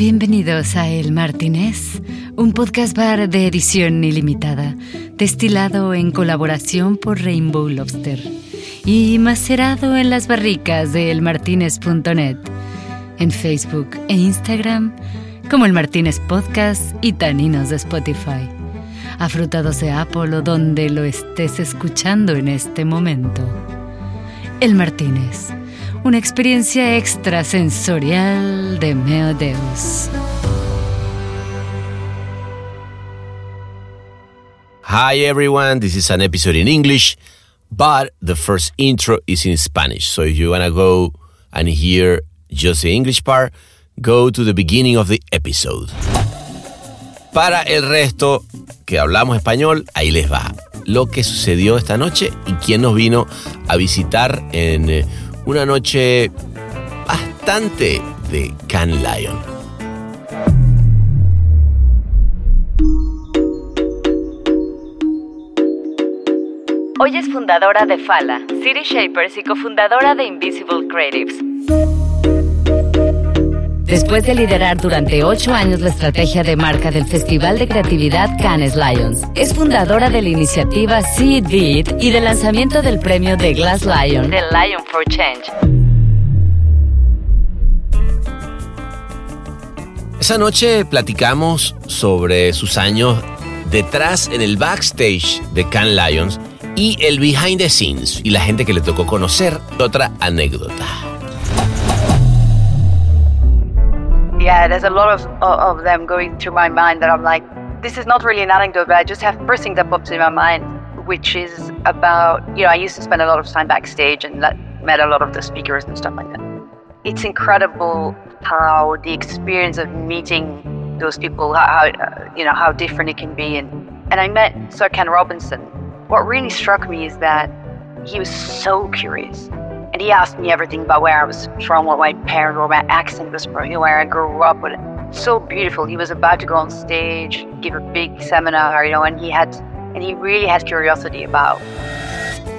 Bienvenidos a El Martínez, un podcast bar de edición ilimitada, destilado en colaboración por Rainbow Lobster y macerado en las barricas de elmartinez.net, en Facebook e Instagram como El Martínez Podcast y Taninos de Spotify, afrutados de Apple o donde lo estés escuchando en este momento. El Martínez una experiencia extrasensorial de Meo Deus. Hi everyone, this is an episode in English, but the first intro is in Spanish. So if you wanna go and hear just the English part, go to the beginning of the episode. Para el resto que hablamos español, ahí les va lo que sucedió esta noche y quién nos vino a visitar en eh, una noche bastante de Can Lion. Hoy es fundadora de Fala, City Shapers y cofundadora de Invisible Creatives. Después de liderar durante ocho años la estrategia de marca del Festival de Creatividad Cannes Lions, es fundadora de la iniciativa Seed Beat y del lanzamiento del premio de Glass Lion, The Lion for Change. Esa noche platicamos sobre sus años detrás en el backstage de Cannes Lions y el behind the scenes y la gente que le tocó conocer. Otra anécdota. Yeah, there's a lot of, of them going through my mind that I'm like, this is not really an anecdote, but I just have first thing that pops in my mind, which is about, you know, I used to spend a lot of time backstage and met a lot of the speakers and stuff like that. It's incredible how the experience of meeting those people, how, uh, you know, how different it can be. And, and I met Sir Ken Robinson. What really struck me is that he was so curious and he asked me everything about where I was from, what my parents, where my accent was from, where I grew up. But so beautiful. He was about to go on stage, give a big seminar, you know, and he had, and he really had curiosity about.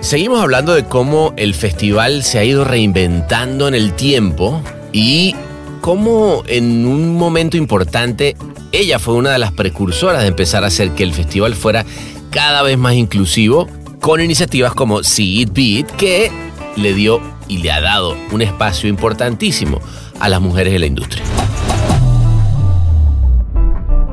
Seguimos hablando de cómo el festival se ha ido reinventando en el tiempo y cómo en un momento importante ella fue una de las precursoras de empezar a hacer que el festival fuera cada vez más inclusivo con iniciativas como See It Beat que le dio y le ha dado un espacio importantísimo a las mujeres de la industria.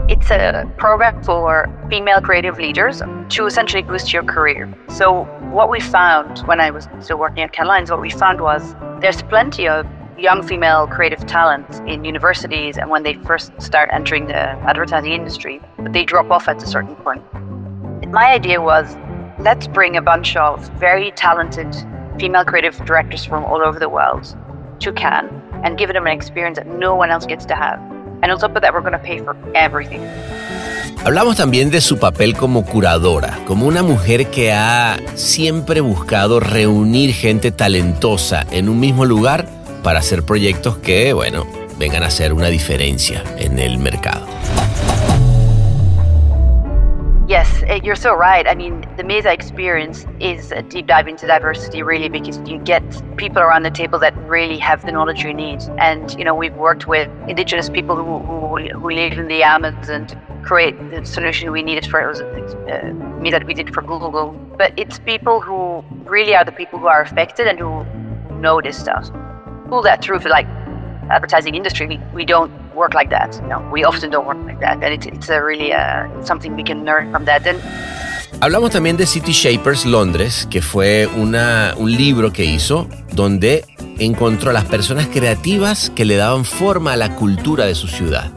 It's a program for female creative leaders to essentially boost your career. So what we found when I was still working at Cannes Lions, what we found was there's plenty of young female creative talent in universities and when they first start entering the advertising industry, but they drop off at a certain point. My idea was let's bring a bunch of very talented female creative directors from all over the world to Cannes and give them an experience that no one else gets to have. And on top of that, we're going to pay for everything. Hablamos también de su papel como curadora, como una mujer que ha siempre buscado reunir gente talentosa en un mismo lugar para hacer proyectos que, bueno, vengan a hacer una diferencia en el mercado. Yes, eh, you're so right. I mean, the Mesa experience is a deep dive into diversity, really, because you get people around the table that really have the knowledge you need. And, you know, we've worked with indigenous people who, who, who live in the Amazon to create the solution we needed for it uh, me that we did for Google. But it's people who really are the people who are affected and who know this stuff. Pull that through for like advertising industry, we, we don't work like that. You know, we often don't work like that, and it, it's a really uh, something we can learn from that. And, Hablamos también de City Shapers Londres, que fue una, un libro que hizo donde encontró a las personas creativas que le daban forma a la cultura de su ciudad.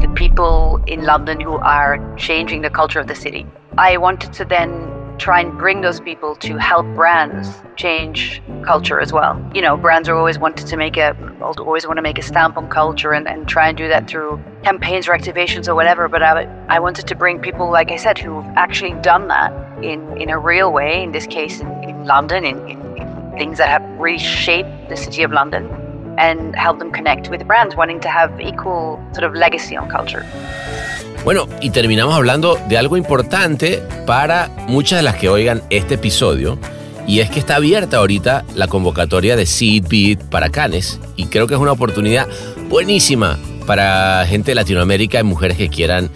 The people in London who are changing the culture of the city. I wanted to then try and bring those people to help brands change culture as well. You know, brands are always wanted to make a always want to make a stamp on culture and, and try and do that through campaigns or activations or whatever. But I, I wanted to bring people, like I said, who've actually done that in, in a real way, in this case in, in London, in, in, in things that have reshaped the city of London and help them connect with brands wanting to have equal sort of legacy on culture. Bueno, y terminamos hablando de algo importante para muchas de las que oigan este episodio, Y es que está abierta ahorita la convocatoria de Seed Beat para Cannes y creo que es una oportunidad buenísima para gente de Latinoamérica y mujeres que quieran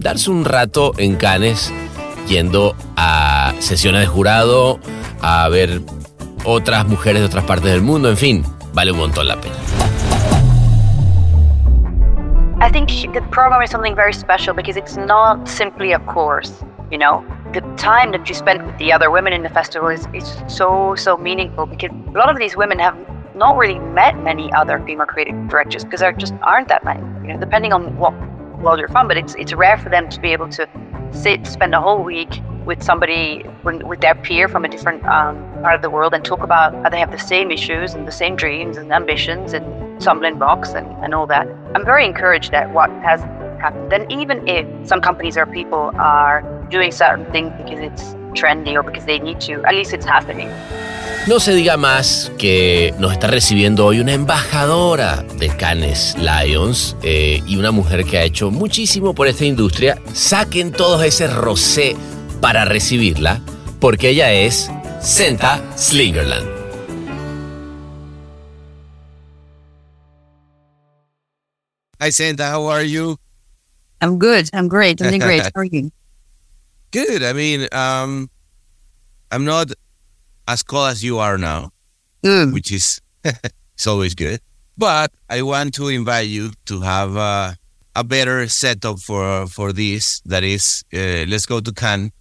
darse un rato en Cannes yendo a sesiones de jurado, a ver otras mujeres de otras partes del mundo, en fin, vale un montón la pena. I think the program is something very special because it's not simply a course, you know. The time that you spend with the other women in the festival is, is so, so meaningful because a lot of these women have not really met many other female creative directors because there just aren't that many, you know, depending on what world you're from. But it's, it's rare for them to be able to sit, spend a whole week with somebody, with their peer from a different um, part of the world and talk about how they have the same issues and the same dreams and ambitions and stumbling blocks and, and all that. I'm very encouraged at what has happened. And even if some companies or people are doing certain things because it's trendy or because they need to, at least it's happening. No se diga más que nos está recibiendo hoy una embajadora de Cannes Lions eh, y una mujer que ha hecho muchísimo por esta industria. Saquen todos ese rosé para recibirla, porque ella es Senta Slingerland. Hi, Senta. How are you? I'm good. I'm great. I'm doing great. How are you? Good. I mean, um, I'm not as cold as you are now, Mm. which is it's always good. But I want to invite you to have uh, a better setup for for this. That is, uh, let's go to Cannes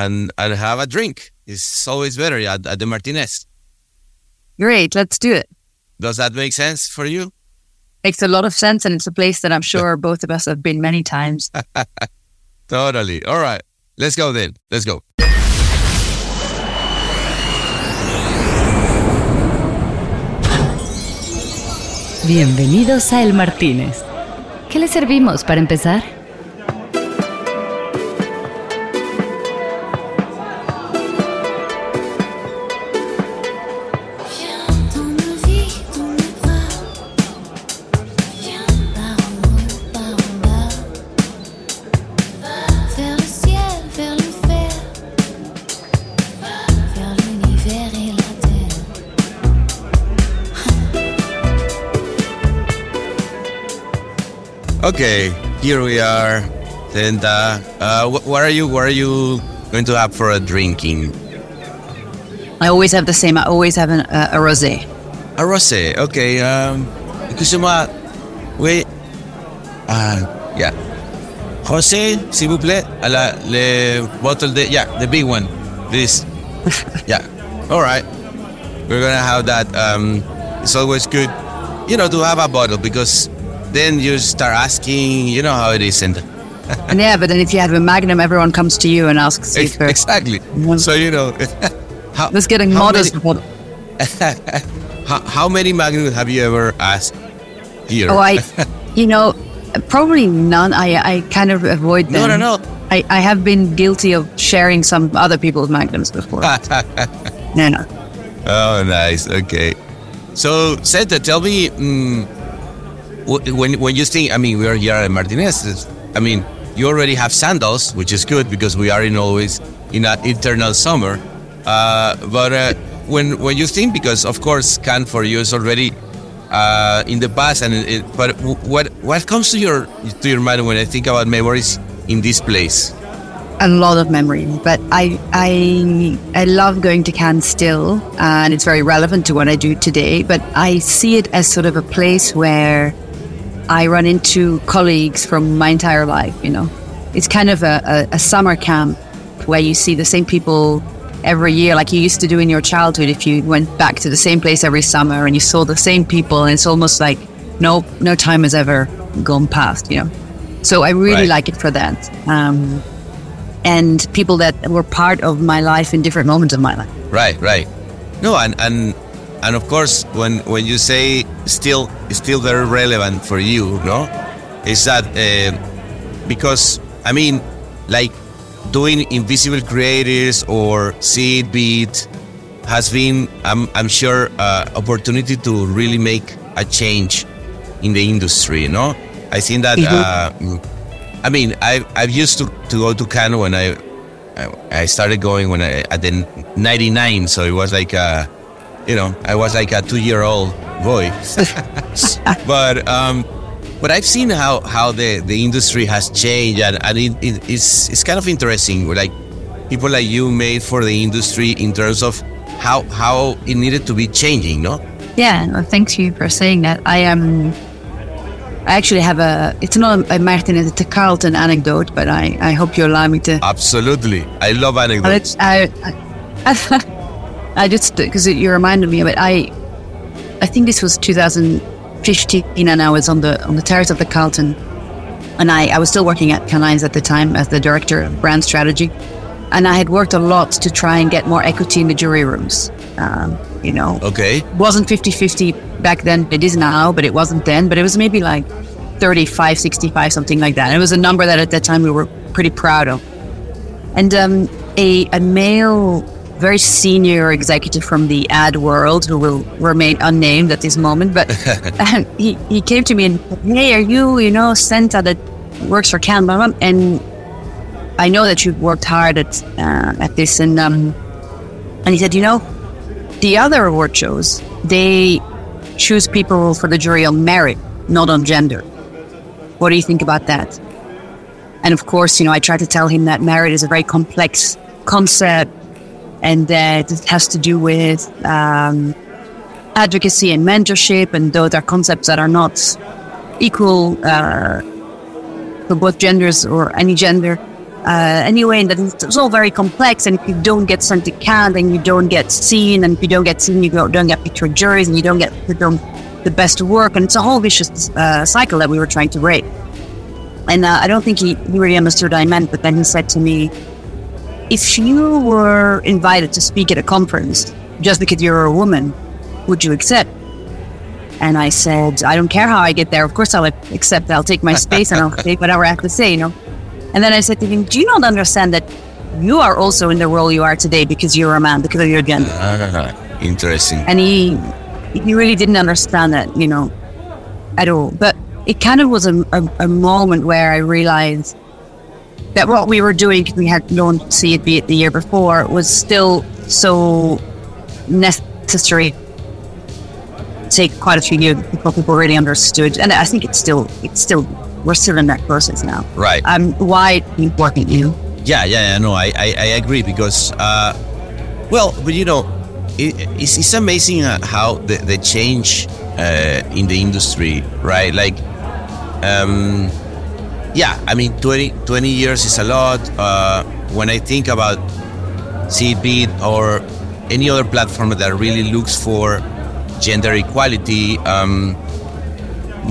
and and have a drink. It's always better at, at the Martinez. Great. Let's do it. Does that make sense for you? Makes a lot of sense, and it's a place that I'm sure both of us have been many times. Totally. All right. Let's go then. Let's go. Bienvenidos a El Martínez. ¿Qué le servimos para empezar? Okay, here we are. Senta, uh, wh- what are you? What are you going to have for a drinking? I always have the same. I always have an, uh, a rosé. A rosé. Okay. Um, excusez-moi. Oui. Uh, yeah. José, s'il vous plaît. À la, le bottle de, yeah, the big one. This. yeah. All right. We're gonna have that. Um, it's always good, you know, to have a bottle because then you start asking. You know how it is, and yeah, but then if you have a Magnum, everyone comes to you and asks you for. exactly. So you know. how, Let's getting how modest. many- how, how many magnums have you ever asked here? Oh, I, you know, probably none. I I kind of avoid them. No, no, no. I, I have been guilty of sharing some other people's magnums before. no, no. oh, nice. Okay. So, Senta, tell me, mm, when when you think, I mean, we are here at Martinez. I mean, you already have sandals, which is good because we are in always in an eternal summer. Uh, but uh, when when you think, because of course, Cannes for you is already uh, in the past, and it, but what what comes to your to your mind when I think about memories in this place? a lot of memories, but I I I love going to Cannes still, and it's very relevant to what I do today. But I see it as sort of a place where I run into colleagues from my entire life. You know, it's kind of a, a, a summer camp where you see the same people every year, like you used to do in your childhood. If you went back to the same place every summer and you saw the same people, and it's almost like no no time has ever gone past. You know, so I really Right. like it for that. Um, and people that were part of my life in different moments of my life. Right, right. No, and and and of course, when when you say still still very relevant for you, no, is that uh, because I mean, like doing Invisible Creatives or See It Be It has been, I'm I'm sure, uh, opportunity to really make a change in the industry. No, I think that. Uh, I mean, I I've used to, to go to Cannes when I I, I started going when I at the 99, so it was like a, you know, I was like a two-year-old boy. but um, but I've seen how how the, the industry has changed, and, and it, it, it's it's kind of interesting. Like people like you made for the industry in terms of how how it needed to be changing, no? Yeah, well, thank you for saying that. I am. Um, I actually have a. It's not a Martinez, it's a Carlton anecdote, but I, I hope you allow me to. Absolutely, I love anecdotes. it's- I, I, I just because you reminded me of it. I, I think this was 2015, and I was on the on the terrace of the Carlton, and I, I was still working at Cannes Lions at the time as the director of brand strategy, and I had worked a lot to try and get more equity in the jury rooms. Um, you know, Okay, wasn't 50-50 back then. It is now, but it wasn't then. But it was maybe like 35, 65, something like that. And it was a number that at that time we were pretty proud of. And um, a, a male, very senior executive from the ad world who will remain unnamed at this moment, but um, he, he came to me and hey, are you, you know, Senta that works for Cannes? blah, blah, And I know that you've worked hard at, uh, at this. And, um, and he said, you know, the other award shows, they choose people for the jury on merit, not on gender. What do you think about that? And of course, you know, I tried to tell him that merit is a very complex concept and that it has to do with um, advocacy and mentorship, and those are concepts that are not equal uh, for both genders or any gender. Uh, anyway, and that it's, all very complex. And if you don't get sent to Cannes, then you don't get seen, and if you don't get seen, you don't, get picked for juries, and you don't get the best work, and it's a whole vicious uh, cycle that we were trying to break. And uh, I don't think he, he really understood what I meant, but then he said to me, if you were invited to speak at a conference just because you're a woman, would you accept? And I said, I don't care how I get there. Of course I'll accept. I'll take my space and I'll say whatever I have to say, you know. And then I said to him, Do you not understand that you are also in the role you are today because you're a man, because of your gender? Ah, interesting. and he he really didn't understand that, you know, at all. But it kind of was a, a, a moment where I realized that what we were doing, 'cause we had It Be the year before, was still so necessary. Take quite a few years before people really understood, and I think it's still it's still we're still in that process now. Right. Um, why important, you? Yeah, yeah, yeah. No, I, I, I agree because, uh, well, but you know, it, it's, it's amazing uh, how the, the change uh, in the industry, right? Like, um, yeah, I mean, 20, 20 years is a lot. Uh, when I think about See It Be It or any other platform that really looks for gender equality, um,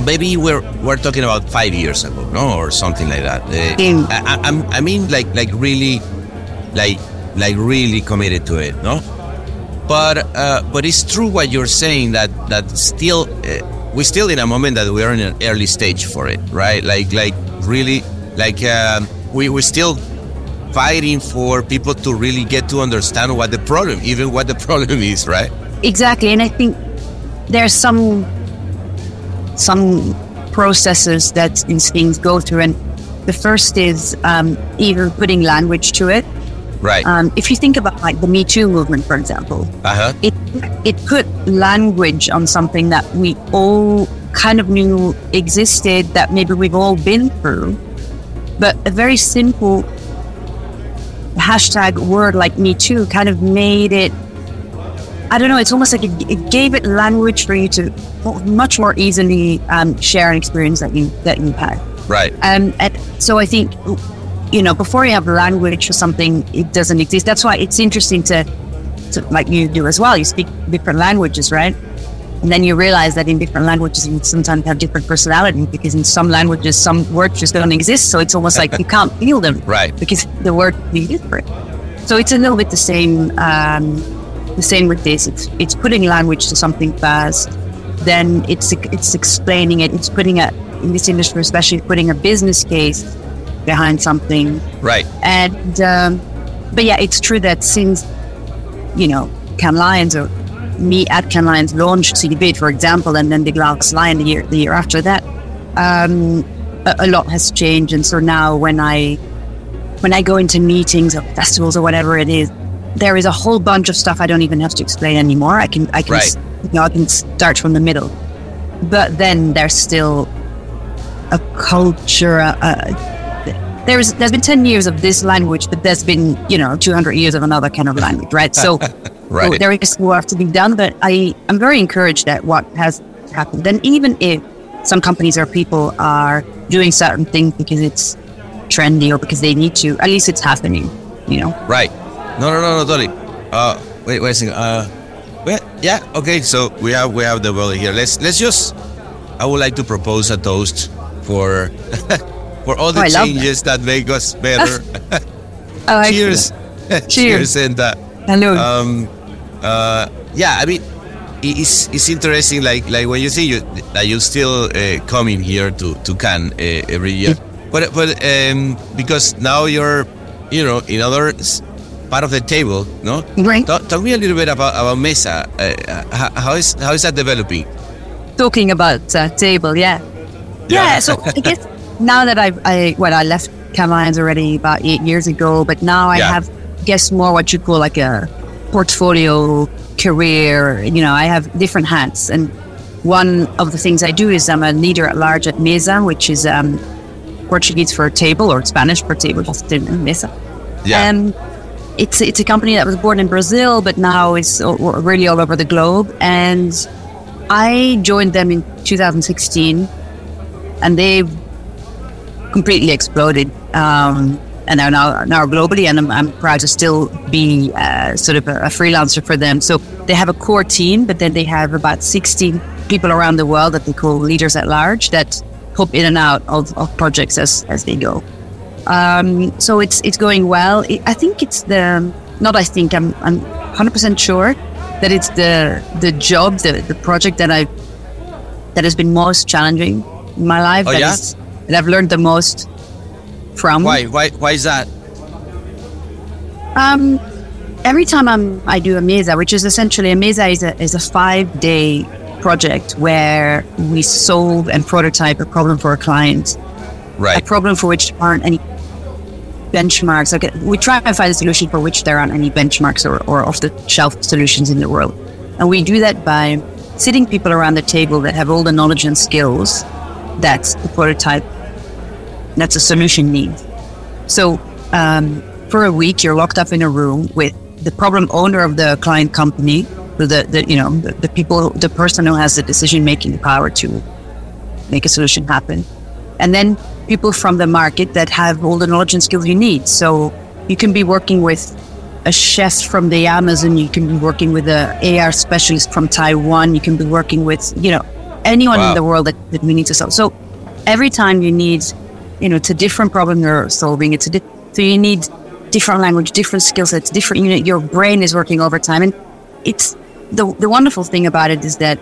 maybe we're we're talking about five years ago, no, or something like that. Uh. I, I, I mean, like like really, like like really committed to it, no. But uh, but it's true what you're saying that that still uh, we're still in a moment that we are in an early stage for it, right? Like like really like um, we we're still fighting for people to really get to understand what the problem, even what the problem is, right? Exactly, and I think there's some some processes that these things go through, and the first is um, either putting language to it. Right. Um, if you think about like the Me Too movement, for example, Uh huh. it it put language on something that we all kind of knew existed, that maybe we've all been through, but a very simple hashtag word like Me Too kind of made it. I don't know. It's almost like it, it gave it language for you to much more easily um, share an experience that you that you've had. Right. Um, and so I think, you know, before you have language or something, it doesn't exist. That's why it's interesting to, to, like you do as well. You speak different languages, right? And then you realize that in different languages, you sometimes have different personalities because in some languages, some words just don't exist. So it's almost like you can't feel them, Right. Because the word is different. So it's a little bit the same. Um, the same with this. It's it's putting language to something fast. Then it's it's explaining it. It's putting a in this industry, especially putting a business case behind something. Right. And um, but yeah, it's true that since you know Cannes Lions or me at Cannes Lions launched See It Be It, for example, and then the Glass Lion the year the year after that, um, a, a lot has changed. And so now when I when I go into meetings or festivals or whatever it is, there is a whole bunch of stuff I don't even have to explain anymore. I can I can Right. you know I can start from the middle, but then there's still a culture. Uh, there's there's been ten years of this language, but there's been you know 200 years of another kind of language, right? So, Right. so there is work to be done, but I i'm very encouraged at what has happened. And even if some companies or people are doing certain things because it's trendy or because they need to, at least it's happening. You know. Right. No, no, no, no, totally. Uh, wait, wait a second. Uh, wait, yeah, okay. So we have we have the bottle here. Let's let's just. I would like to propose a toast for for all the Oh, changes that. make us better. Oh, Cheers. Cheers. And uh, Hello. um, uh, yeah, I mean, it's it's interesting. Like like when you see you that you still uh, coming here to to Cannes uh, every year, but but um, because now you're you know in other part of the table, no? Right. Talk, talk me a little bit about about Mesa. Uh, how, how is how is that developing? talking about uh, table, yeah. Yeah. Yeah, so I guess now that I've, I, well, I left Cannes Lions already about eight years ago, but now I Yeah. have, I guess, more what you call like a portfolio career. You know, I have different hats. And one of the things I do is I'm a leader at large at Mesa, which is um, Portuguese for table or Spanish for table, just in Mesa. Yeah. Um, it's it's a company that was born in Brazil, but now is really all over the globe. And I joined them in 2016, and they've completely exploded. Um, and are now now globally, and I'm, I'm proud to still be uh, sort of a, a freelancer for them. So they have a core team, but then they have about 60 people around the world that they call leaders at large that hop in and out of, of projects as as they go. Um, so it's it's going well. I think it's the not. I think I'm I'm 100 percent sure that it's the the job, the the project that I that has been most challenging in my life. Oh, that yeah? is- that I've learned the most from. Why why why is that? Um, every time I'm I do a mesa, which is essentially a mesa is a is a five day project where we solve and prototype a problem for a client. Right. A problem for which there aren't any benchmarks. Okay, we try and find a solution for which there aren't any benchmarks or, or off the shelf solutions in the world. And we do that by sitting people around the table that have all the knowledge and skills that the prototype, that's a solution need. So um, for a week, you're locked up in a room with the problem owner of the client company, the, the you know the, the people, the person who has the decision making power to make a solution happen, and then people from the market that have all the knowledge and skills you need. So you can be working with a chef from the Amazon, you can be working with a AR specialist from Taiwan, you can be working with you know anyone Wow. in the world that, that we need to solve. So every time you need, you know, it's a different problem you're solving. It's a di- so you need different language, different skill sets, different. You know, your brain is working overtime, and it's the the wonderful thing about it is that,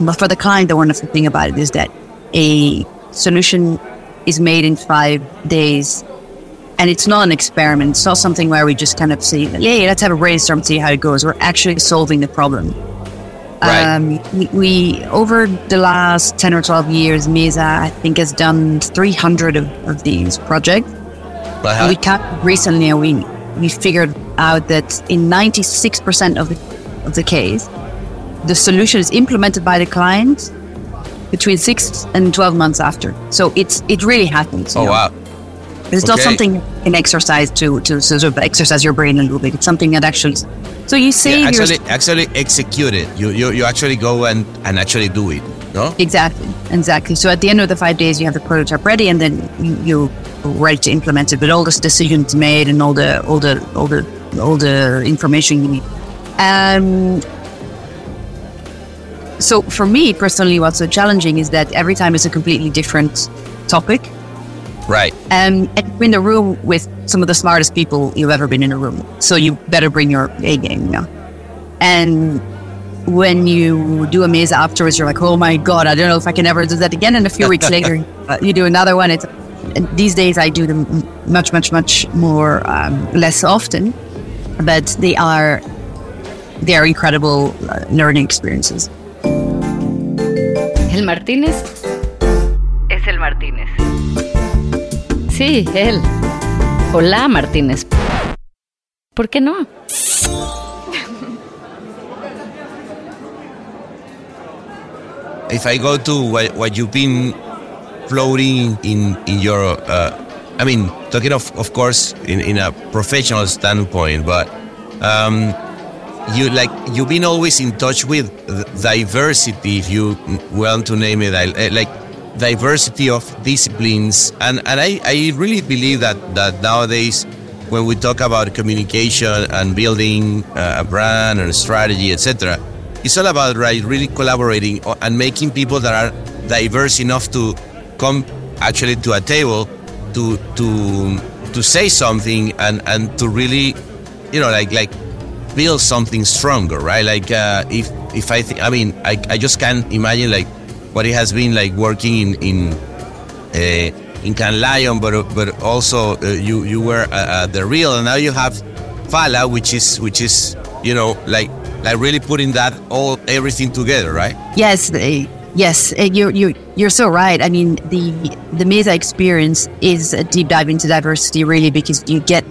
but for the client, the wonderful thing about it is that a solution is made in five days. And it's not an experiment. It's not something where we just kind of say, "Yeah, let's have a brainstorm, see how it goes." We're actually solving the problem. Right. Um, we, we over the last ten or twelve years, Mesa I think has done three hundred of, of these projects. But And how, we kept recently, and we we figured out that in ninety six percent of the of the case, the solution is implemented by the client between six and twelve months after. So it's it really happens. oh know. wow. It's not something you can exercise to to sort of exercise your brain a little bit. It's something that actually. So you save Yeah, actually actually execute it. You you, you actually go and, and actually do it. No? Exactly, exactly. So at the end of the five days, you have the prototype ready, and then you, you're ready to implement it. But all this decisions made, and all the all the all the all the information you need. Um. So for me personally, what's so challenging is that every time it's a completely different topic, Right. um, and you're in the room with some of the smartest people you've ever been in a room. So you better bring your A game, you know. And when you do a mesa afterwards, you're like, oh my god, I don't know if I can ever do that again. And a few weeks later, uh, you do another one. It's and these days I do them much, much, much more um, less often, but they are they are incredible uh, learning experiences. El Martínez es el Martínez. Sí, él. o la Martínez. ¿Por qué no? if I go to what, what you've been floating in in your, uh, I mean, talking of of course in, in a professional standpoint, but um, you like you've been always in touch with diversity, if you want to name it, like diversity of disciplines, and and I, I really believe that that nowadays when we talk about communication and building a brand and a strategy, etc it's all about right really collaborating and making people that are diverse enough to come actually to a table to to to say something and and to really you know like like build something stronger right? Like uh, if if i think i mean I, I just can't imagine like what it has been like working in in uh, in Cannes Lions, but but also uh, you you were uh, uh, the real, and now you have Fala, which is which is you know like like really putting that all everything together, right? Yes, yes, you're you you're so right. I mean, the the Mesa experience is a deep dive into diversity, really, because you get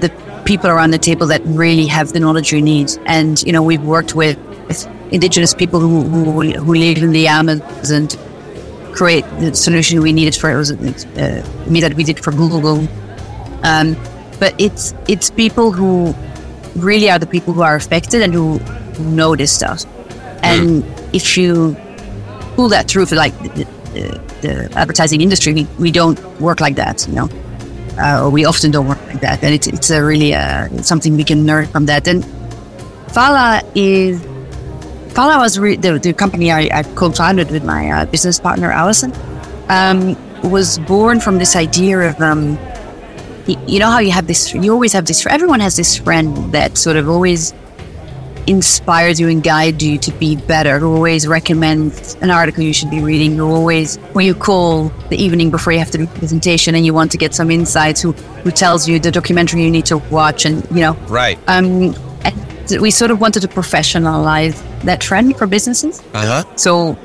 the people around the table that really have the knowledge you need. And you know, we've worked with indigenous people who, who who live in the Amazon to create the solution we needed for it was uh, me that we did for Google. Um, but it's it's people who really are the people who are affected and who know this stuff. And if you pull that through for like the, the, the advertising industry, we, we don't work like that, you know, uh, or we often don't work like that. And it's, it's a really uh, something we can learn from that. And Fala is Fala was re- the, the company I, I co-founded with my uh, business partner Allison. Um, was born from this idea of um, y- you know how you have this you always have this everyone has this friend that sort of always inspires you and guides you to be better who always recommends an article you should be reading who always when you call the evening before you have to do a presentation and you want to get some insights who who tells you the documentary you need to watch and you know Right. um we sort of wanted to professionalize that trend for businesses Uh huh. so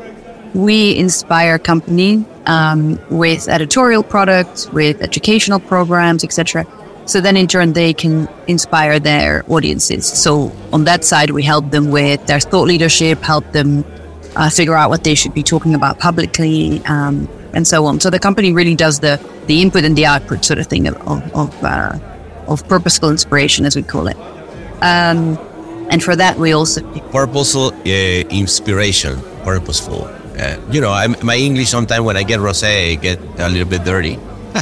we inspire company um, with editorial products, with educational programs, etc. So then in turn they can inspire their audiences. So on that side we help them with their thought leadership, help them uh, figure out what they should be talking about publicly, um, and so on. So the company really does the the input and the output sort of thing of of of, uh, of purposeful inspiration, as we call it. Um, and for that we also Purposeful uh, inspiration, purposeful. Uh, you know, I'm, my English sometimes when I get rosé, I get a little bit dirty.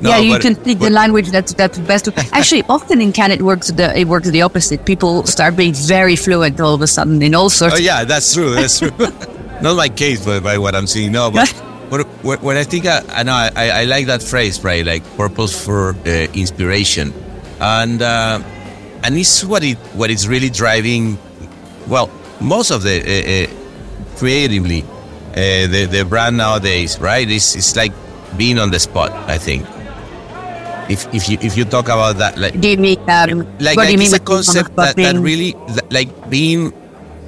No, yeah, you but- can speak the language that's that's best. To actually, often in Canada it works the it works the opposite. People start being very fluent all of a sudden in all sorts. Oh yeah, that's true. That's true. Not my case, but by what I'm seeing. No, but but when- when I think I, I know I, I like that phrase, right? Like purpose for uh, inspiration, and uh, and it's what it what is really driving. Well, most of the uh, uh, creatively, uh, the the brand nowadays, right? It's it's like being on the spot. I think. If, if you if you talk about that, like Do you mean um, like, like you mean a with being on the concept that, that really like being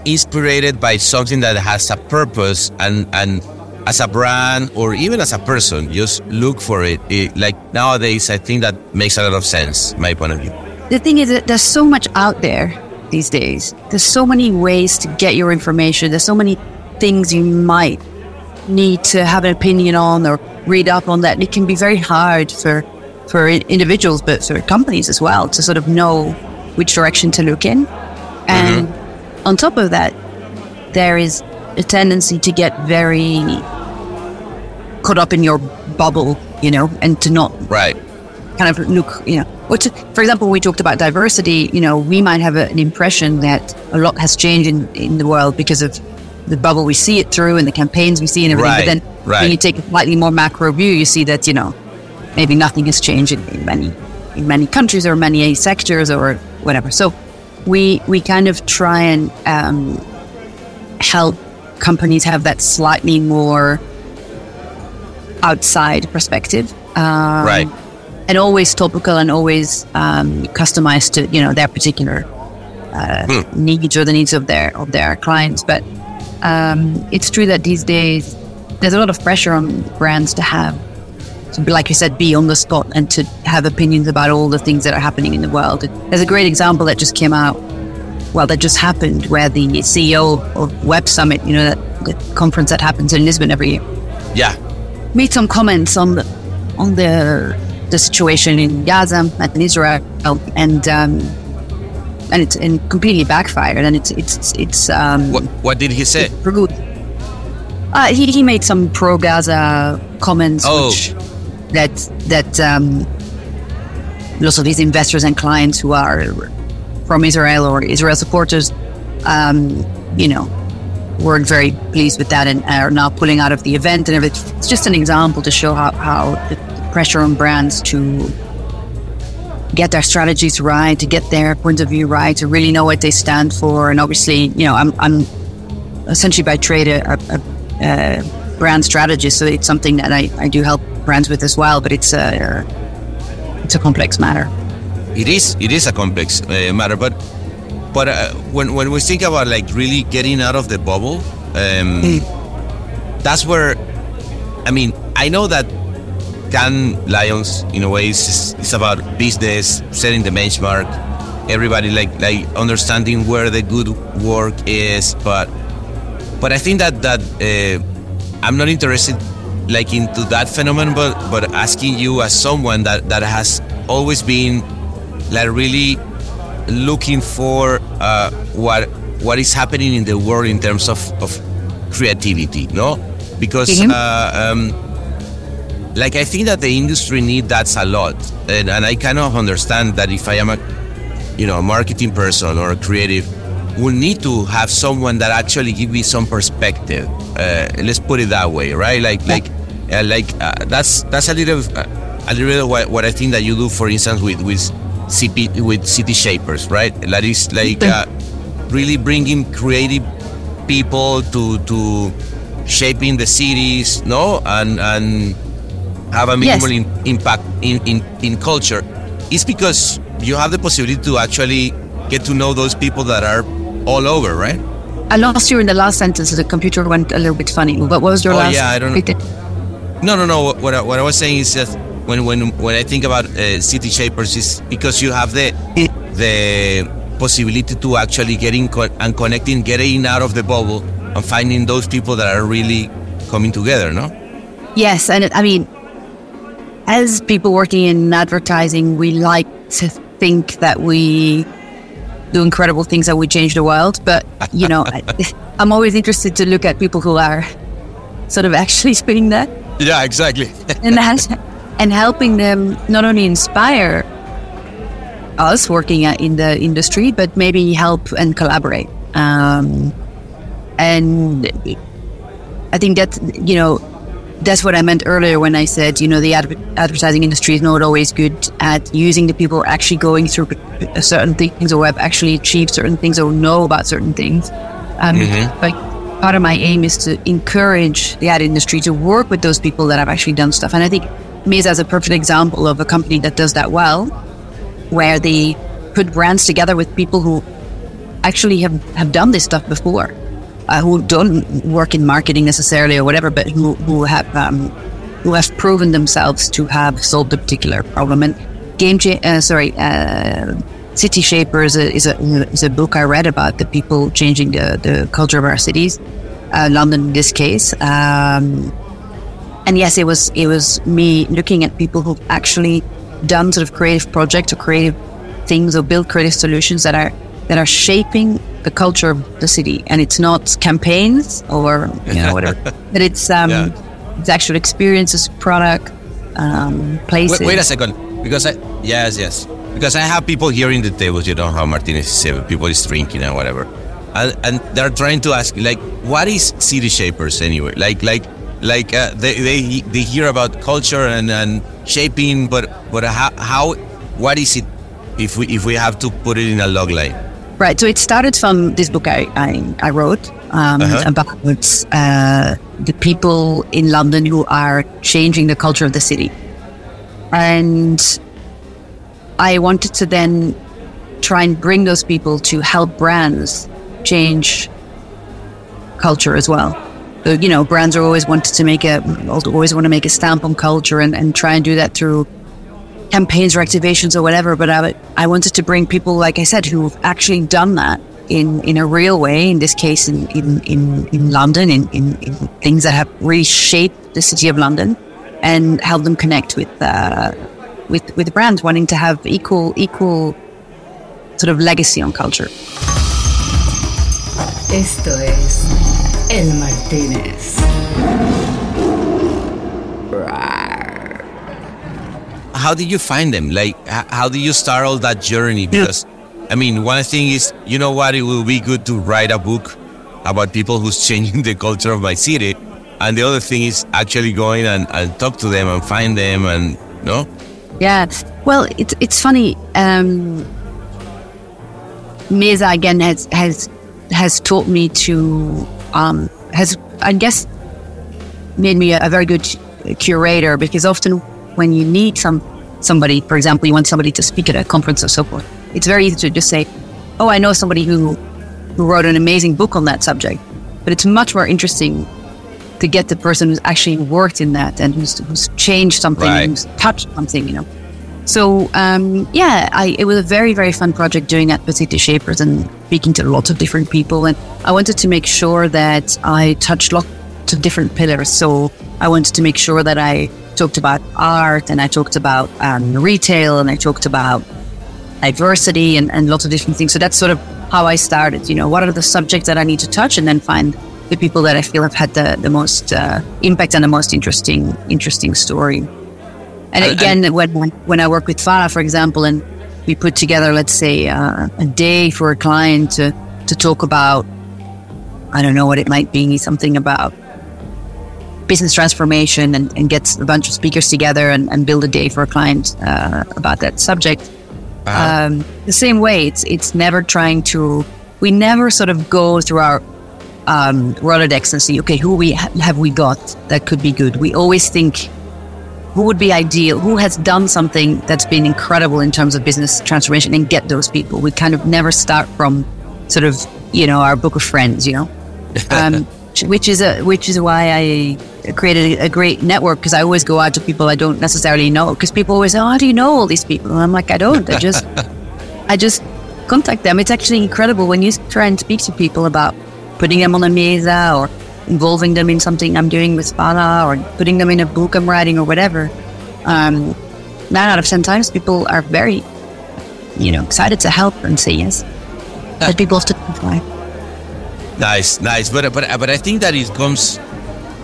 inspired by something that has a purpose and and as a brand or even as a person just look for it, It- like nowadays i think that makes a lot of sense my point of view The thing is that there's so much out there these days. There's so many ways to get your information. There's so many things you might need to have an opinion on or read up on that. It can be very hard for for individuals, but for companies as well, to sort of know which direction to look in. And mm-hmm. on top of that, there is a tendency to get very caught up in your bubble, you know, and to not right kind of look, you know, which, for example, we talked about diversity, you know, we might have a, an impression that a lot has changed in, in the world because of the bubble we see it through and the campaigns we see and everything. Right, But then right. when you take a slightly more macro view, you see that, you know, maybe nothing has changed in, in many in many countries or many sectors or whatever. So we we kind of try and um, help companies have that slightly more outside perspective. Um, right and always topical and always um, customized to you know their particular uh, Hmm. needs or the needs of their of their clients. But um, it's true that these days there's a lot of pressure on brands to have to be, like you said, be on the spot and to have opinions about all the things that are happening in the world. There's a great example that just came out, well, that just happened, where the CEO of Web Summit, you know, that the conference that happens in Lisbon every year, Yeah. made some comments on the on the the situation in Gaza and Israel, and um, and it's and completely backfired, and it's it's it's um, What What did he say? Uh, he, he made some pro Gaza comments Oh. which, that that um, lots of his investors and clients who are from Israel or Israel supporters, um, you know, weren't very pleased with that and are now pulling out of the event and everything. It's just an example to show how, how the pressure on brands to get their strategies right, to get their point of view right, to really know what they stand for. And obviously, you know, I'm, I'm essentially by trade a, a, a brand strategist, so it's something that I, I do help brands with as well. But it's a it's a complex matter. It is. It is a complex uh, matter, but but uh, when when we think about like really getting out of the bubble, um, that's where. I mean, I know that Cannes Lions, in a way, it's, is about business, setting the benchmark, everybody like like understanding where the good work is, but but I think that that uh, I'm not interested like into that phenomenon, but but asking you as someone that that has always been like really looking for uh, what what is happening in the world in terms of, of creativity, no? Because Mhm. uh, um, like I think that the industry need that a lot, and, and I kind of understand that if I am a you know a marketing person or a creative, will need to have someone that actually give me some perspective. Uh, let's put it that way, right? Like like uh, like uh, that's that's a little uh, a little bit of what, what I think that you do, for instance, with with CP with city shapers, right? That is like uh, really bringing creative people to to shaping the cities, no, and and have a minimal Yes. in, impact in, in in culture. is because you have the possibility to actually get to know those people that are all over, right? I lost you in the last sentence. The computer went a little bit funny. But what was your Oh, last? yeah, I don't know. No, no, no. What, what, I, what I was saying is that when when when I think about uh, city shapers, is because you have the the possibility to actually getting co- and connecting, getting out of the bubble, and finding those people that are really coming together. No. Yes, and I mean, as people working in advertising, we like to think that we do incredible things that we change the world. But you know, I, I'm always interested to look at people who are sort of actually doing that Yeah, exactly. and and helping them not only inspire us working in the industry, but maybe help and collaborate. Um, and I think that you know that's what I meant earlier when I said you know the adver- advertising industry is not always good at using the people actually going through certain things or have actually achieved certain things or know about certain things. Um, But part of my aim is to encourage the ad industry to work with those people that have actually done stuff. And I think Mesa is a perfect example of a company that does that well, where they put brands together with people who actually have, have done this stuff before, uh, who don't work in marketing necessarily or whatever, but who, who have um, who have proven themselves to have solved a particular problem. And game, cha- uh, sorry, uh, City Shapers is a, is a book I read about the people changing the, the culture of our cities, uh, London in this case. Um, and yes, it was it was me looking at people who've actually done sort of creative projects or creative things or build creative solutions that are that are shaping the culture of the city. And it's not campaigns or you know whatever, but it's um, Yeah. it's actual experiences, product, um, places. Wait, wait a second, because I yes yes because I have people here in the tables. You know how Martinez is saying people is drinking and whatever, and, and they're trying to ask like, what is city shapers anyway? Like like like uh, they, they they hear about culture and, and shaping, but but how, how what is it if we if we have to put it in a log line? Right. So it started from this book I, I, I wrote um, Uh-huh. about uh, the people in London who are changing the culture of the city. And I wanted to then try and bring those people to help brands change culture as well. uh, you know, brands are always wanted to make a, always want to make a stamp on culture and, and try and do that through campaigns or activations or whatever. But I, I wanted to bring people, like I said, who've actually done that in, in a real way. In this case, in in, in, in London, in, in, in things that have reshaped the city of London, and help them connect with uh, with with brands wanting to have equal equal sort of legacy on culture. Esto es El Martínez. How did you find them? Like, how did you start all that journey? Because, I mean, one thing is, you know what, it will be good to write a book about people who's changing the culture of my city. And the other thing is actually going and, and talk to them and find them and, no? Yeah. Well, it's it's funny. Um, Mesa again has has has taught me to um, has I guess made me a, a very good curator because often when you need some somebody, for example, you want somebody to speak at a conference or so forth, it's very easy to just say, "Oh, I know somebody who who wrote an amazing book on that subject," but it's much more interesting to get the person who's actually worked in that and who's, who's changed something Right. who's touched something, you know. So um, yeah, I, it was a very very fun project doing that at City Shapers and speaking to lots of different people, and I wanted to make sure that I touched lots of different pillars. So I wanted to make sure that I talked about art and I talked about um, retail and I talked about diversity and, and lots of different things. So that's sort of how I started. You know, what are the subjects that I need to touch, and then find the people that I feel have had the, the most uh, impact and the most interesting interesting story. And again, when when I work with Farah, for example, and we put together, let's say, uh, a day for a client to to talk about, I don't know what it might be, something about business transformation, and, and get a bunch of speakers together and, and build a day for a client uh, about that subject um, the same way. It's it's never trying to. We never sort of go through our um, Rolodex and see, okay, who we ha- have we got that could be good. We always think who would be ideal, who has done something that's been incredible in terms of business transformation, and get those people. We kind of never start from sort of you know our book of friends, you know. Um, which is a which is why I created a great network because I always go out to people I don't necessarily know because people always say, "Oh, how do you know all these people?" And I'm like, I don't. I just I just contact them. It's actually incredible when you try and speak to people about putting them on a mesa or involving them in something I'm doing with Spala or putting them in a book I'm writing or whatever. Um, nine out of ten times, people are very, you know, excited to help and say yes. But people often try. Nice, nice. But but but I think that it comes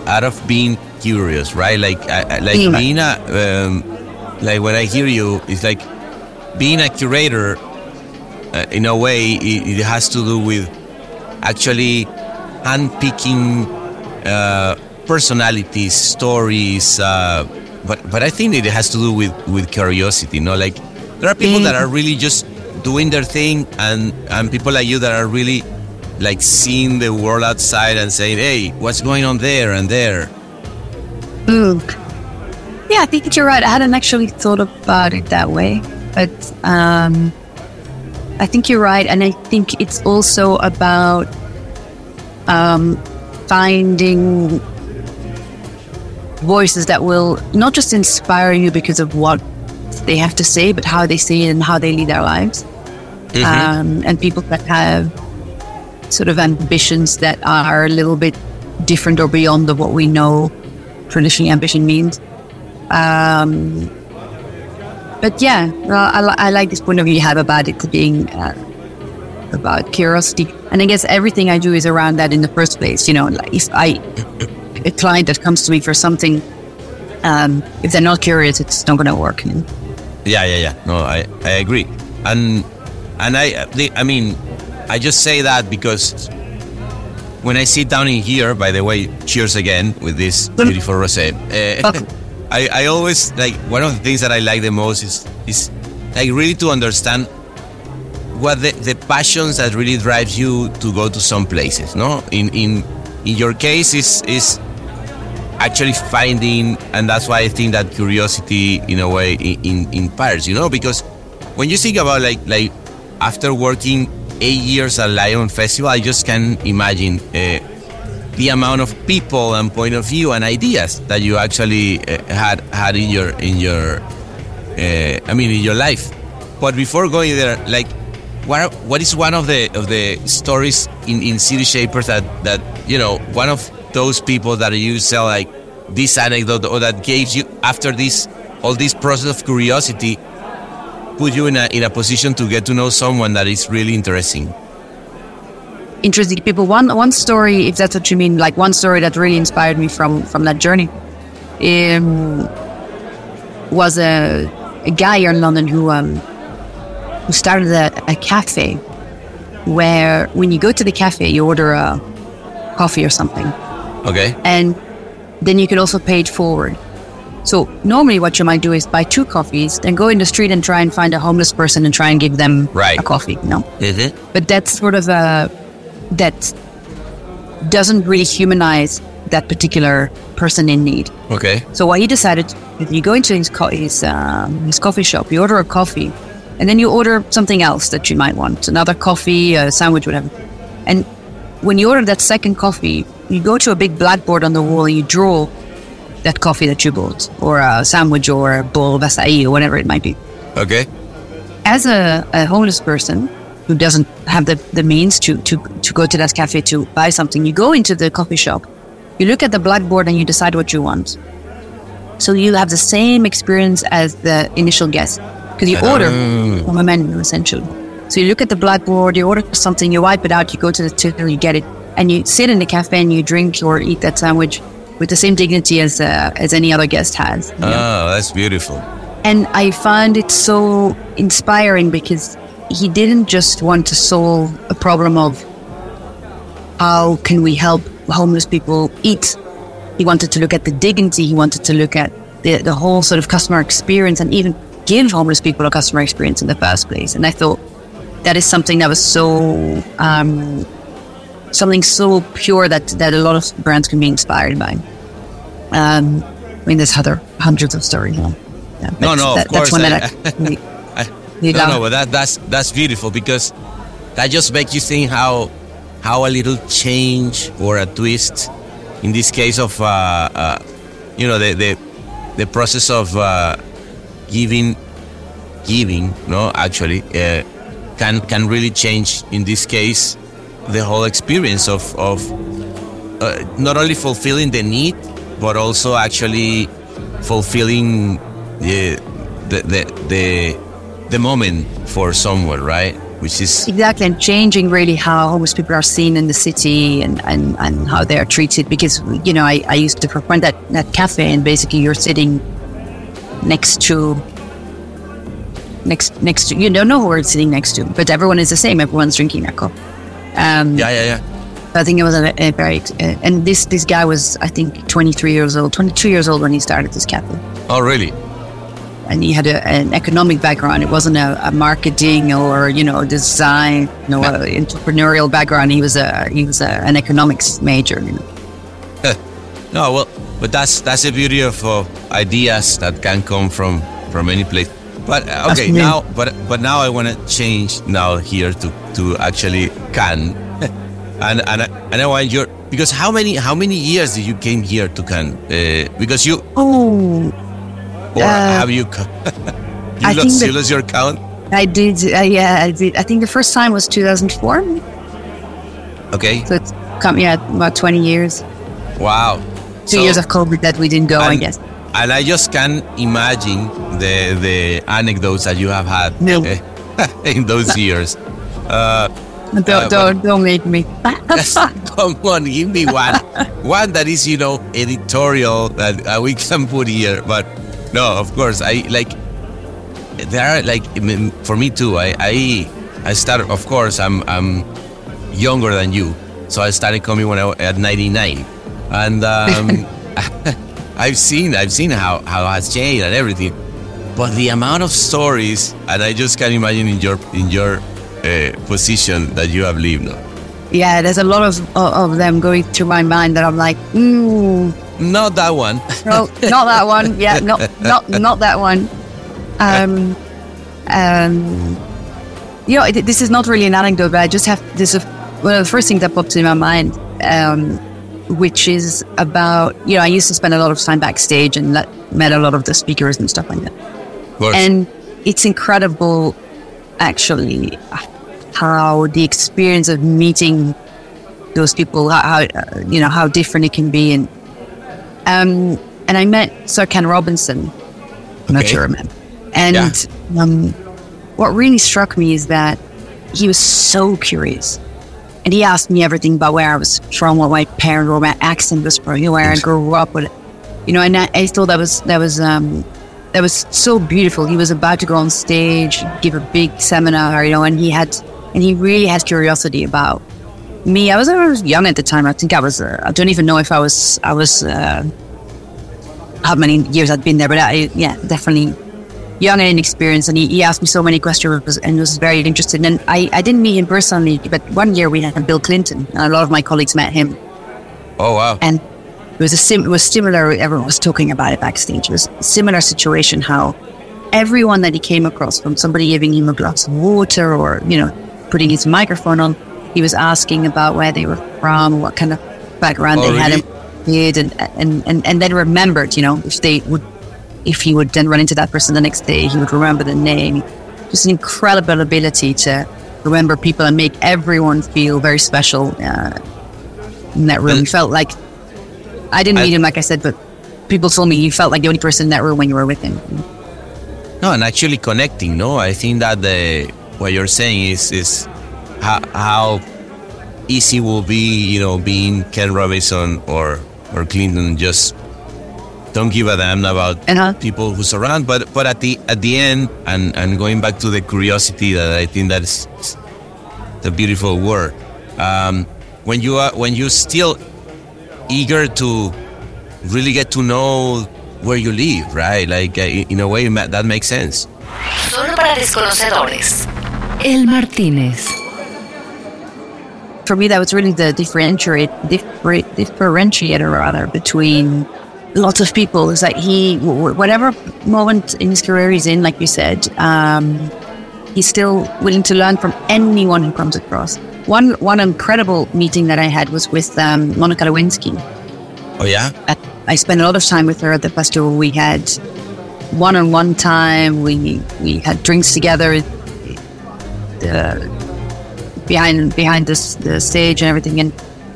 out of being curious, right? Like I, like Mm. being a um, like when I hear you, it's like being a curator. Uh, in a way, it, it has to do with actually handpicking uh, personalities, stories. Uh, but but I think it has to do with with curiosity. You know, like there are people that are really just doing their thing, and and people like you that are really like seeing the world outside and saying, "Hey, what's going on there and there?" Mm. Yeah, I think you're right. I hadn't actually thought about it that way, but um, I think you're right, and I think it's also about um, finding voices that will not just inspire you because of what they have to say, but how they say it and how they lead their lives, um, and people that have sort of ambitions that are a little bit different or beyond of what we know traditionally ambition means. Um, but yeah, I, I like this point of view you have about it being uh, about curiosity, and I guess everything I do is around that in the first place. You know, like if I a client that comes to me for something, um, if they're not curious, it's not going to work. Yeah, yeah, yeah. No, I, I agree. And and I I mean, I just say that because when I sit down in here, by the way, cheers again with this beautiful rosé. Uh, I, I always like one of the things that I like the most is is like really to understand what the, the passions that really drives you to go to some places. No, in in in your case is is actually finding and that's why i think that curiosity in a way in, in inspires you know because when you think about like like after working eight years at lion festival i just can imagine uh, the amount of people and point of view and ideas that you actually uh, had had in your in your uh, I mean in your life. But before going there, like what what is one of the of the stories in, in City Shapers that that you know one of those people that you sell like this anecdote or that gave you after this all this process of curiosity put you in a in a position to get to know someone that is really interesting. interesting people. One one story, if that's what you mean, like one story that really inspired me from from that journey, um, was a a guy here in London who um who started a, a cafe where when you go to the cafe you order a coffee or something, Okay. and then you can also pay it forward. So normally, what you might do is buy two coffees, then go in the street and try and find a homeless person and try and give them Right. a coffee. You know, Is it? but that's sort of a that doesn't really humanize that particular person in need. Okay. So what he decided, if you go into his co- his, um, his coffee shop, you order a coffee, and then you order something else that you might want, another coffee, a sandwich, whatever. And when you order that second coffee, you go to a big blackboard on the wall and you draw that coffee that you bought, or a sandwich, or a bowl of acai, or whatever it might be Okay. as a, a homeless person who doesn't have the, the means to, to, to go to that cafe to buy something, you go into the coffee shop, you look at the blackboard and you decide what you want. So you have the same experience as the initial guest because you ah. order from a menu essentially. So you look at the blackboard, you order something, you wipe it out, you go to the till, you get it, and you sit in the cafe and you drink or eat that sandwich with the same dignity as uh, as any other guest has. you know? Oh, that's beautiful. And I find it so inspiring because he didn't just want to solve a problem of how can we help homeless people eat. He wanted to look at the dignity. He wanted to look at the, the whole sort of customer experience and even give homeless people a customer experience in the first place. And I thought that is something that was so um, something so pure that that a lot of brands can be inspired by. Um, I mean, there's other hundreds of stories. Yeah, No, no, of course. That's one that I, I, You no, no, but that, that's that's beautiful because that just makes you think how how a little change or a twist, in this case of uh, uh, you know the the the process of uh, giving giving no actually uh, can can really change in this case the whole experience of of uh, not only fulfilling the need but also actually fulfilling the the the the, the moment for someone right which is Exactly, and changing really how homeless people are seen in the city and, and, and how they are treated. Because, you know, I, I used to frequent that, that cafe, and basically you're sitting next to, next next to, you don't know who we're sitting next to, but everyone is the same. Everyone's drinking coffee. Um, yeah yeah yeah I think it was a, a very, uh, and this, this guy was, I think, 23 years old, 22 years old when he started this cafe. oh really and he had a, an economic background. It wasn't a, a marketing or you know design, you know, a entrepreneurial background. He was a he was an economics major. You know. no well but that's that's the beauty of uh, ideas that can come from from any place but uh, okay now but but now i want to change now here to to actually can and and I, and I want your because how many how many years did you came here to Cannes? Uh, because you Oh, or Uh, have you you I think lost that- you lost your count? I did. Uh, yeah, I did. I think the first time was 2004. Okay, So it's come yeah about 20 years. wow. Two So- years of COVID that we didn't go. I guess. And I just can imagine the the anecdotes that you have had No. eh, in those years. Uh, Don't uh, don't, don't make me. Come on, give me one. one that is, you know, editorial that uh, we can put here. But no, of course, I like. There are like for me too. I I I started. Of course, I'm I'm younger than you, so I started coming when I was at 99, and um, I've seen I've seen how how it has changed and everything. But the amount of stories, and I just can't imagine in your in your uh, position that you have lived. No? yeah, there's a lot of of them going through my mind that I'm like, mm, Not that one. no, not that one. Yeah, not not not that one. Um, um, you know, this is not really an anecdote, but I just have this. Is one of the first things that popped in my mind um, which is about you know I used to spend a lot of time backstage and let, met a lot of the speakers and stuff like that. Course. And it's incredible, actually, how the experience of meeting those people, how, how you know how different it can be, and um, and I met Sir Ken Robinson. I'm not sure I remember. And um, what really struck me is that he was so curious. And he asked me everything about where I was from, what my parents, were, my accent was from, you know, where I grew up with, you know, and I, I thought that was that was um, that was so beautiful. He was about to go on stage, give a big seminar, you know, and he had and he really had curiosity about me. I was, I was young at the time. I think I was. Uh, I don't even know if I was. I was. Uh, how many years I'd been there, but I, yeah, definitely young and inexperienced. And he, he asked me so many questions and was very interested. And I, I didn't meet him personally, but one year we had Bill Clinton. And a lot of my colleagues met him. oh wow. And it was a sim- it was similar. Everyone was talking about it backstage. It was a similar situation. How everyone that he came across, from somebody giving him a glass of water or you know putting his microphone on, he was asking about where they were from, what kind of background Oh, they had, really? did, and, and and and then remembered. You know, if they would, if he would then run into that person the next day, he would remember the name. Just an incredible ability to remember people and make everyone feel very special uh, in that room. And- You felt like I didn't I- meet him, like I said, but people told me you felt like the only person in that room when you were with him. No, and actually connecting. No, I think that the what you're saying is is how, how easy will be, you know, being Ken Robinson or or Clinton. Just don't give a damn about Uh-huh. people who surround. But but at the at the end, and and going back to the curiosity that I think that's the beautiful word. Um, when you are when you're still eager to really get to know where you live, right? Like uh, in in a way that makes sense. Solo para desconocedores. El Martínez. For me, that was really the differentiate, differ, differentiator rather between lots of people. Is that he, whatever moment in his career he's in, like you said, um, he's still willing to learn from anyone who comes across. One one incredible meeting that I had was with um, Monica Lewinsky. Oh yeah, I- I spent a lot of time with her at the festival. We had one-on-one time. We we had drinks together. The, behind behind this the stage and everything, and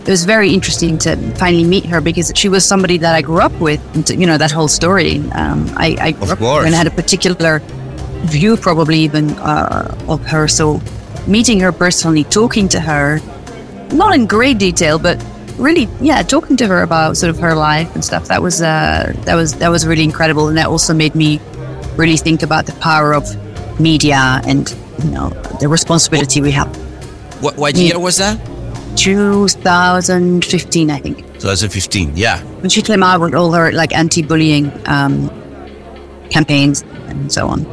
it was very interesting to finally meet her because she was somebody that I grew up with. and, You know that whole story. Um, I, I grew Of up course. and had a particular view, probably even uh, of her. So meeting her personally, talking to her, not in great detail, but really, yeah, talking to her about sort of her life and stuff. That was uh, that was that was really incredible, and that also made me really think about the power of media and you know the responsibility we have. what, what year was that? 2015, I think, 2015. Yeah, when she came out with all her like anti-bullying um, campaigns and so on.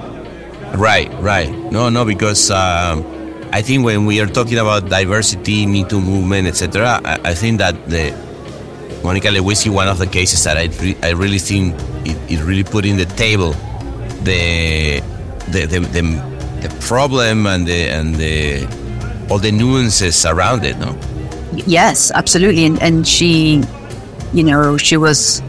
right, right. No, no, because um, I think when we are talking about diversity, Me Too movement, etc., I, I think that the Monica Lewinsky, one of the cases that I re- I really think it, it really put in the table the the the, the, the problem and the and the all the nuances around it. No. Yes, absolutely. And, and she, you know, she was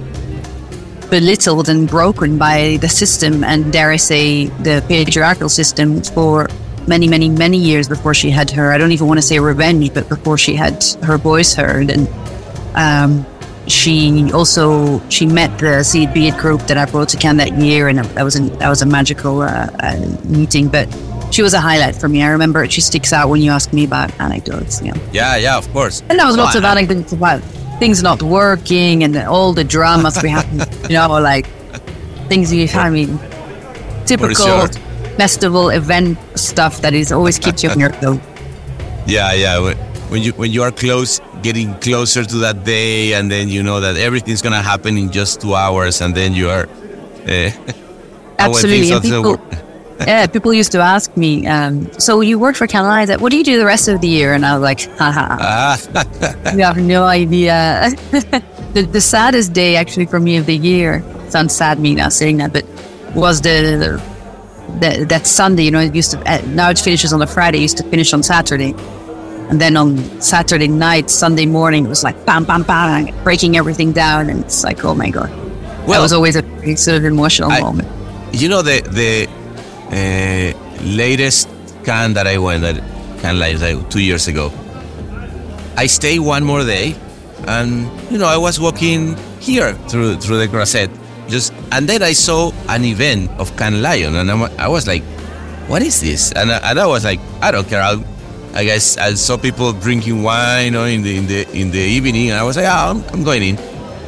belittled and broken by the system and, dare I say, the patriarchal system for many, many, many years before she had her, I don't even want to say revenge, but before she had her voice heard. And um, she also, she met the See It Be It group that I brought to Cannes that year. And that was, a, that was a magical uh, uh, meeting. But she was a highlight for me. I remember she sticks out when you ask me about anecdotes, know. Yeah, yeah, of course. And there was lots of anecdotes about things not working and all the dramas we have, you know, like things you, I mean, typical festival event stuff that is always keeps you on your toes. Yeah, yeah. When- you when you are close, getting closer to that day, and then you know that everything's gonna happen in just two hours, and then you are. Uh, Absolutely. And people, work. Yeah, people used to ask me, um, so you work for Cannes Lions, what do you do the rest of the year? And I was like, haha, ah, you have no idea. the, the saddest day actually for me of the year, sounds sad me now saying that, but was the, the that Sunday, you know, it used to, uh, now it finishes on a Friday, it used to finish on Saturday. And then on Saturday night, Sunday morning, it was like bam, bam, bam, breaking everything down. And it's like, oh my God. that Well, was always a sort of emotional I- moment. You know the the uh, latest Cannes that I went that Cannes like, like two years ago. I stayed one more day, and you know I was walking here through through the Croisette, just and then I saw an event of Cannes Lion, and I'm, I was like, "What is this?" And I, and I was like, "I don't care." I'll, I guess I saw people drinking wine, you know, in the in the in the evening, and I was like, "Ah, I'm, I'm going in."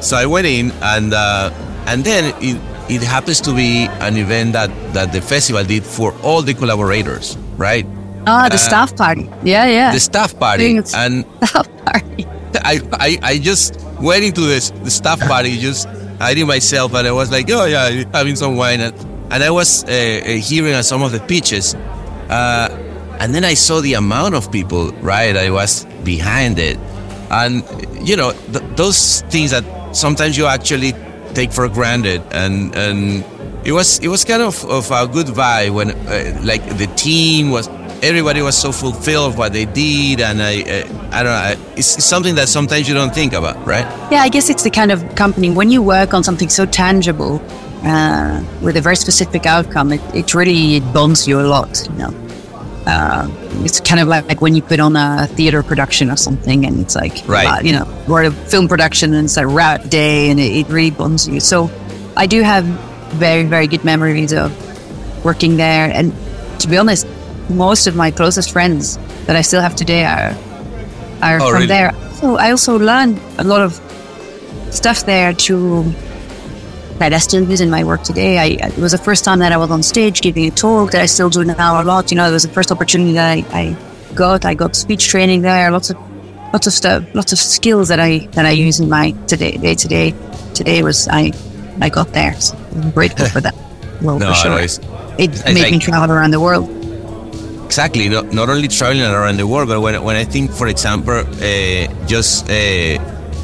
So I went in, and uh, and then it, it happens to be an event that that the festival did for all the collaborators, right? Ah, the uh, staff party. Yeah, yeah. The staff party, and staff party. I, I, I just went into this the staff party, just hiding myself, and I was like, oh yeah, having some wine, and, and I was uh, uh, hearing some of the pitches, uh, and then I saw the amount of people, right? I was behind it, and you know th- those things that sometimes you actually take for granted, and and it was it was kind of, of a good vibe when uh, like the team was everybody was so fulfilled of what they did. And i uh, i don't know I- it's, it's something that sometimes you don't think about right? Yeah, I guess it's the kind of company when you work on something so tangible uh, with a very specific outcome, it, it really bonds you a lot. You know, uh, it's kind of like, like when you put on a theater production or something, and it's like, Right. uh, you know, or a film production, and it's a rat day, and it, it really bonds you. So, I do have very very good memories of working there, and to be honest, most of my closest friends that I still have today are are Oh, from really? there. So I also learned a lot of stuff there to that I still use in my work today. I, it was the first time that I was on stage giving a talk that I still do now a lot. You know, it was the first opportunity that I, I got. I got speech training there, lots of lots of stuff, lots of skills that I that I use in my today day to day. Today was I I got there. So I'm grateful for that. Well, No, for sure. it's- it it's made me travel around the world. exactly not, not only traveling around the world but when, when i think for example uh, just uh,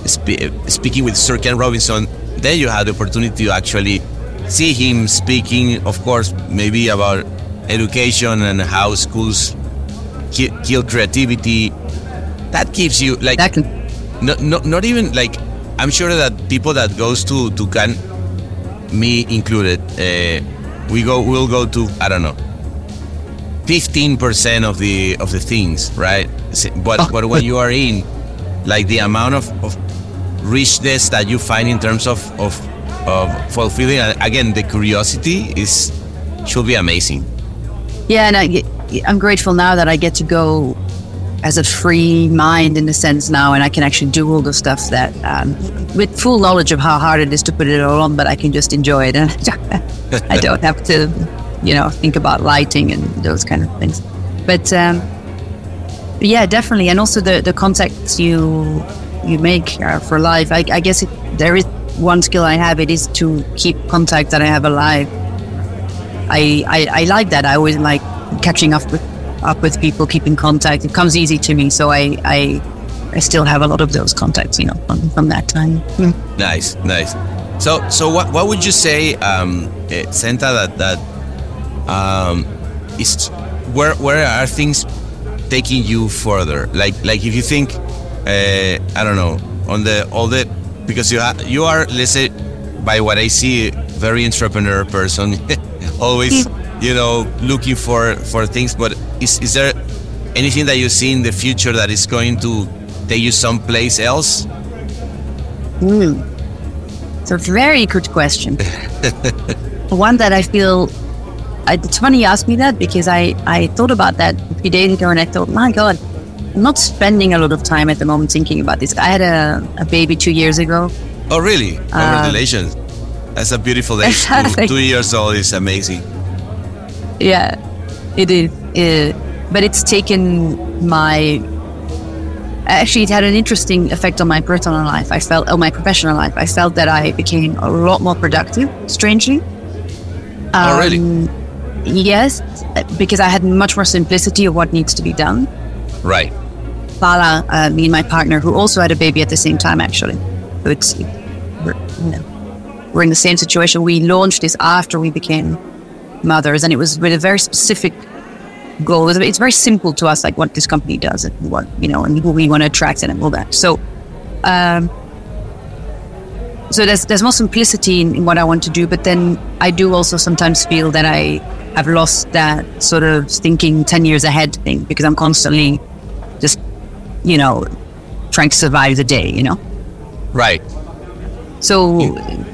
spe- speaking with sir ken robinson then you had the opportunity to actually see him speaking of course maybe about education and how schools ki- kill creativity that gives you like can no, no, not even like I'm sure that people that goes to to Cannes, me included, uh, we go we'll go to I don't know, fifteen percent of the of the things, right? But Oh. but when you are in, like the amount of, of richness that you find in terms of of, of fulfilling, again, the curiosity is should be amazing. Yeah, and I, I'm grateful now that I get to go as a free mind in a sense now, and I can actually do all the stuff that, um, with full knowledge of how hard it is to put it all on, but I can just enjoy it, and I don't have to, you know, think about lighting and those kind of things. But um, yeah, definitely, and also the the contacts you you make uh, for life. I, I guess it, there is one skill I have. It is to keep contact that I have alive. I, I, I like that. I always like catching up with up with people, keeping contact. It comes easy to me, so I I, I still have a lot of those contacts, you know, from, from that time. Nice, nice. So, so what, what would you say, um, eh, Senta, that that um, is where where are things taking you further? Like like if you think, uh, I don't know, on the all the because you ha- you are let's say by what I see, very entrepreneur person, always you know looking for for things. But is is there anything that you see in the future that is going to take you someplace else? It's a very good question. One that I feel, I, it's funny you ask me that because I, I thought about that a few days ago and I thought, my God, not spending a lot of time at the moment thinking about this. I had a, a baby two years ago. Oh, really? Congratulations. That's a beautiful age. two, two years old is amazing. Yeah, it is. Uh, but it's taken my. Actually, it had an interesting effect on my personal life. I felt, on my professional life, I felt that I became a lot more productive. Strangely. oh, really? Um, Yes, because I had much more simplicity of what needs to be done. Right. Bala, uh, me and my partner, who also had a baby at the same time, actually. It's we're, you know, we're in the same situation. We launched this after we became mothers, and it was with a very specific goal. It's, very simple to us, like what this company does and what you know, and who we want to attract and all that. So, um, so there's there's more simplicity in, in what I want to do, but then I do also sometimes feel that I have lost that sort of thinking ten years ahead thing because I'm constantly just you know trying to survive the day, you know. Right. So,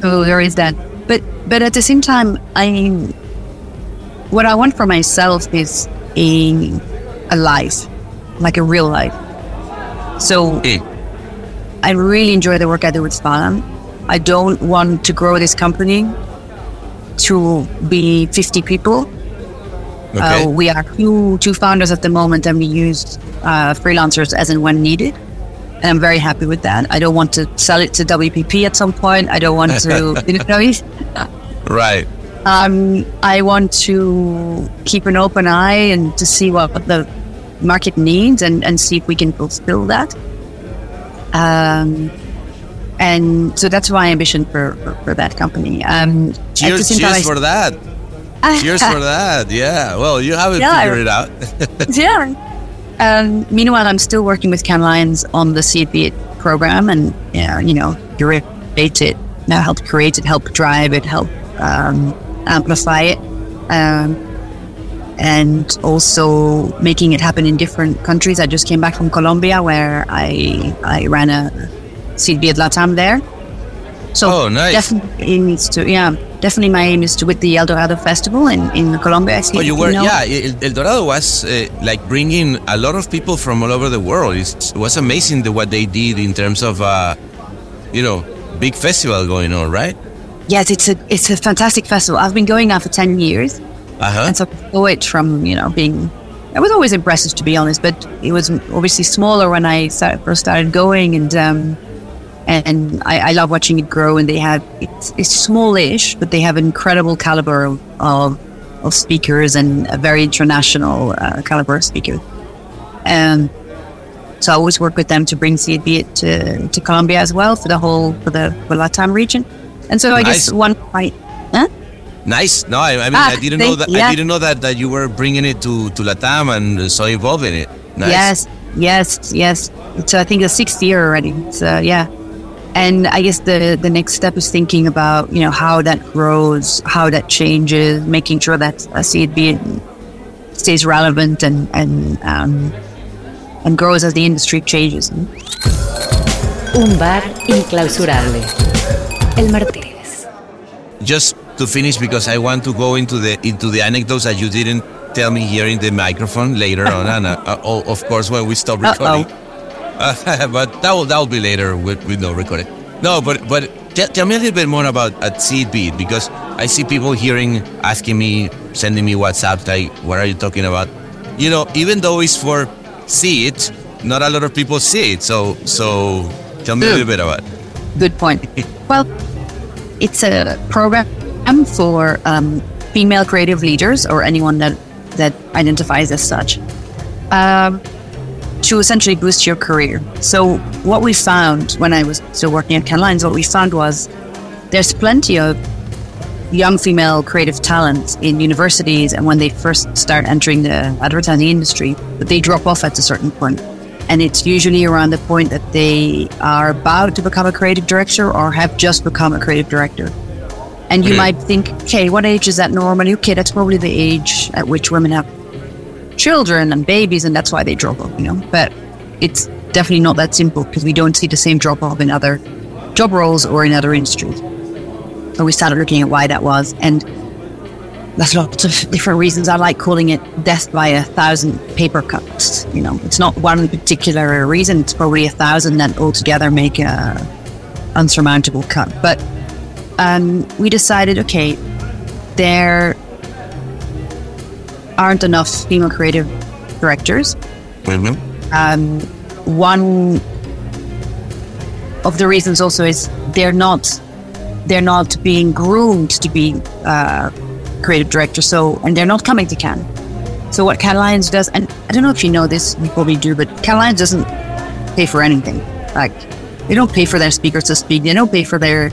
so there is that. But but at the same time, I what I want for myself is a a life, like a real life. So Mm. I really enjoy the work I do with Spalam. I don't want to grow this company to be 50 people. Okay. Uh, we are two, two founders at the moment, and we use uh, freelancers as and when needed. And I'm very happy with that. I don't want to sell it to WPP at some point. I don't want to, you know, what I mean? right. um, I want to keep an open eye and to see what the market needs and, and see if we can fulfill that. Um, and so that's my ambition for, for, for that company. Um, Cheers, cheers I- for that. Cheers for that. Yeah. Well, you haven't Yeah, I- figured it out. yeah. Um, meanwhile, I'm still working with Cannes Lions on the Be program and, uh, you know, curate it, now help create it, help drive it, help um, amplify it. Um, and also making it happen in different countries. I just came back from Colombia where I I ran a Be It Latam there. So Oh, nice. definitely is to yeah, definitely my aim is to with the El Dorado Festival in, in Colombia. I see Oh, you were, know. yeah. El, Dorado was uh, like bringing a lot of people from all over the world. It's, it was amazing the, what they did in terms of, uh, you know, big festival going on, right? Yes, it's a it's a fantastic festival. I've been going now for ten years, Uh huh. and so I saw it from you know being. I was always impressive to be honest, but it was obviously smaller when I start, first started going, and um, and I, I love watching it grow. And they have it's, it's smallish, but they have an incredible caliber of of, of speakers and a very international uh, caliber of speakers. And so I always work with them to bring See It Be It to, to Colombia as well for the whole for the for Latam region. And so I guess one point. Huh? Nice. No, I, I mean, Ah, I didn't know that. yeah. I didn't know that that you were bringing it to to Latam and so involved in it. Nice. Yes, yes, yes. So I think the sixth year already. So yeah, and I guess the the next step is thinking about you know how that grows, how that changes, making sure that uh, See It Be It stays relevant and and um, and grows as the industry changes. Un bar inclausurable. El Martínez. Just to finish, because I want to go into the into the anecdotes that you didn't tell me here in the microphone later on, and uh, uh, oh, of course when we stop Uh-oh. Uh, but that will that will be later with, with no recording. No, but but tell, tell me a little bit more about at See It Be It because I see people hearing, asking me, sending me WhatsApp like, "What are you talking about?" You know, even though it's for see it, not a lot of people see it. So so tell me a little bit about. it. Good point. Well, it's a program for um, female creative leaders or anyone that that identifies as such um, to essentially boost your career. So what we found when I was still working at Cannes Lions, what we found was there's plenty of young female creative talent in universities and when they first start entering the advertising industry, but they drop off at a certain point. And it's usually around the point that they are about to become a creative director or have just become a creative director. And you might think, okay, what age is that normally? Okay, that's probably the age at which women have children and babies, and that's why they drop off, you know. But it's definitely not that simple because we don't see the same drop off in other job roles or in other industries. So we started looking at why that was, and there's lots of different reasons. I like calling it death by a thousand paper cuts. You know, it's not one particular reason. It's probably a thousand that altogether make a unsurmountable cut. But um, we decided, okay, there aren't enough female creative directors. Mhm. Um, one of the reasons also is they're not they're not being groomed to be uh, creative directors. So and they're not coming to Cannes. So what Cannes Lions does, and I don't know if you know this, you probably do, but Cannes Lions doesn't pay for anything. Like they don't pay for their speakers to speak. They don't pay for their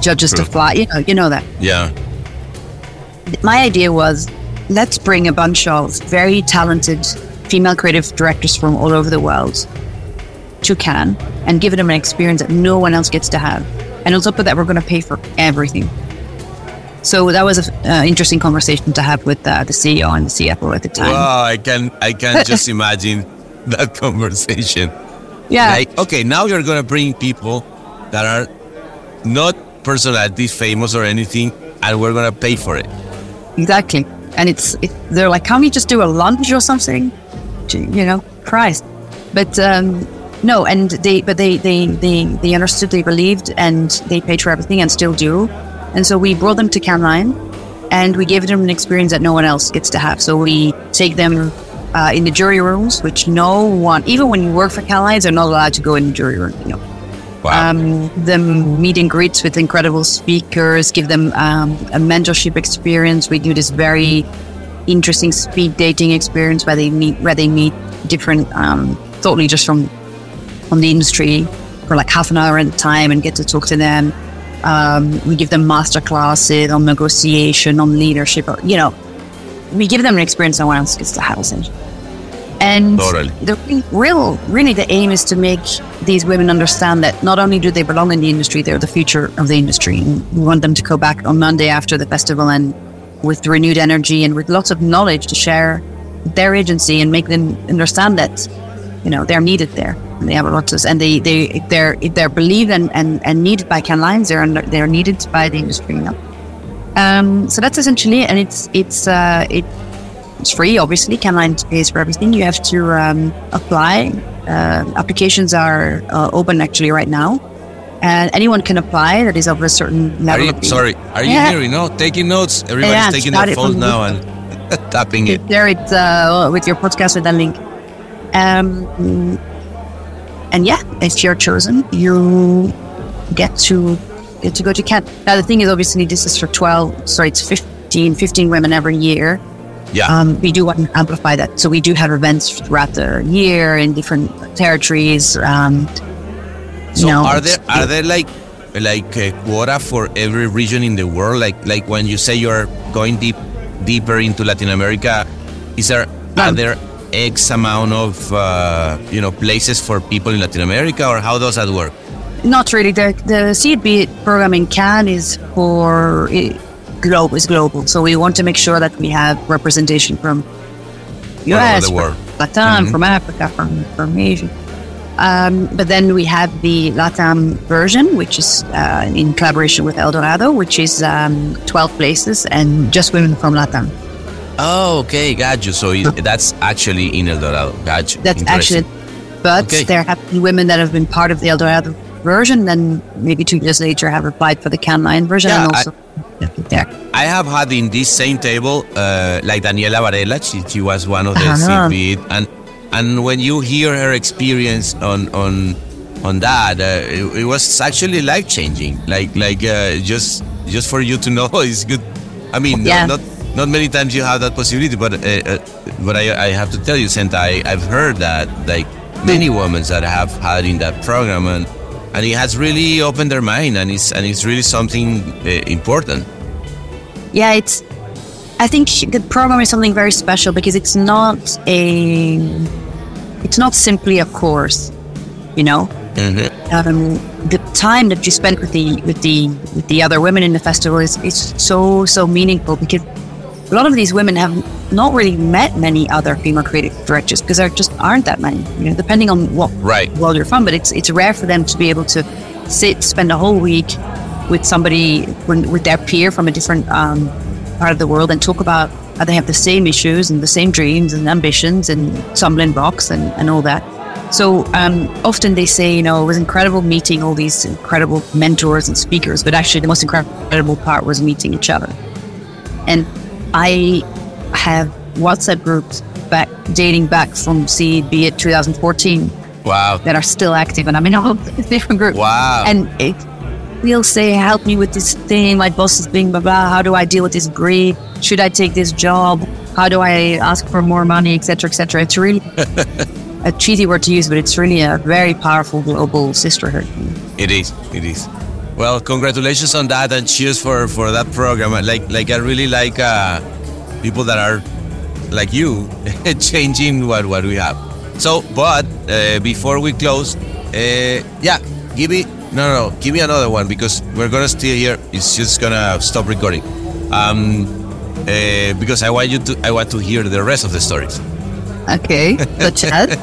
judges to fly. You know, you know that Yeah. my idea was let's bring a bunch of very talented female creative directors from all over the world to Cannes and give them an experience that no one else gets to have. And on top of that, we're going to pay for everything. So that was an uh, interesting conversation to have with uh, the CEO and the CFO at the time. Wow, I can I can just imagine that conversation. yeah, Like, okay, now you're gonna bring people that are not personalities famous or anything, and we're gonna pay for it. exactly. And it's it, they're like, can't we just do a lunch or something? You know, Christ. But um, no, and they but they they they they understood, they believed, and they paid for everything and still do. And so we brought them to Cannes Lion, and we gave them an experience that no one else gets to have. So we take them. Uh, in the jury rooms, which no one, even when you work for Cannes Lions, they're not allowed to go in the jury room. You know, Wow. um, them meet and greets with incredible speakers, give them um, a mentorship experience. We do this very interesting speed dating experience where they meet where they meet different um, totally just from from the industry for like half an hour at a time and get to talk to them. Um, we give them master classes on negotiation, on leadership. You know, we give them an experience no one else gets to have. Essentially. And Totally. the real, really, the aim is to make these women understand that not only do they belong in the industry, they're the future of the industry. And we want them to go back on Monday after the festival and with renewed energy and with lots of knowledge to share their agency and make them understand that, you know, they're needed there. And they have a lot to, and they they they're if they're believed and, and, and needed by Cannes Lions, they're, under, they're needed by the industry, you know. Um, so that's essentially, and it's, it's, uh, it, it's free, obviously. Cannes Lion pays for everything. You have to um, apply. Uh, applications are uh, open actually right now, and anyone can apply that is of a certain Are level. you, of- sorry, are you Yeah. hearing? No, taking notes. Everybody's Yeah, taking their it phones now and tapping it. Share it uh, with your podcast with that link. Um, and yeah, if you're chosen, you get to get to go to Cannes. Now the thing is, obviously, this is for twelve. Sorry, it's 15, 15 women every year. Yeah. Um, we do want to amplify that. So we do have events throughout the year in different territories. Um, So you know, are there are there like like a quota for every region in the world? Like like when you say you're going deep deeper into Latin America, is there are there X amount of uh, you know places for people in Latin America, or how does that work? Not really. The the See It Be It program in Cannes is for globe is global. So we want to make sure that we have representation from US, from. Latam, Mhm. from Africa, from from Asia. Um, but then we have the Latam version, which is uh, in collaboration with El Dorado, which is um, 12 places and just women from Latam. Oh, okay, got you. So it, that's actually in El Dorado. Got you. That's actually, but Okay. there have been women that have been part of the El Dorado version, then maybe two years later have applied for the Cannes Lion version Yeah, and I- also. I have had in this same table, uh, like Daniela Varela. She, she was one of the Uh-huh. And and when you hear her experience on on on that, uh, it, it was actually life changing. Like like uh, just just for you to know, it's good. I mean, Yeah. not not many times you have that possibility, but uh, uh, but I I have to tell you, Senta, I, I've heard that like many women that have had in that program and. And it has really opened their mind, and it's and it's really something uh, important. Yeah, it's. I think the program is something very special because it's not a. It's not simply a course, you know. Mhm. Um, the time that you spend with the with the with the other women in the festival is, is so so meaningful because a lot of these women have not really met many other female creative directors because there just aren't that many. You know, depending on what Right. world you're from, but it's it's rare for them to be able to sit spend a whole week with somebody when, with their peer from a different um, part of the world and talk about how they have the same issues and the same dreams and ambitions and stumbling blocks and, and all that. So um, often they say, you know, it was incredible meeting all these incredible mentors and speakers, but actually the most incredible part was meeting each other. And I have WhatsApp groups back dating back from See It Be It 2014 Wow. that are still active, and I'm in all different groups. Wow. And it, they'll say, "Help me with this thing. My boss is being blah blah. How do I deal with this grief? Should I take this job? How do I ask for more money, etc., etc." It's really a cheesy word to use, but it's really a very powerful global sisterhood. It is. It is. Well, congratulations on that, and cheers for for that program. Like like I really like uh, people that are like you changing what what we have. So, but uh, before we close, uh, yeah, give me no, no, give me another one because we're gonna stay here. It's just gonna stop recording. Um, uh, because I want you to, I want to hear the rest of the stories. Okay, such as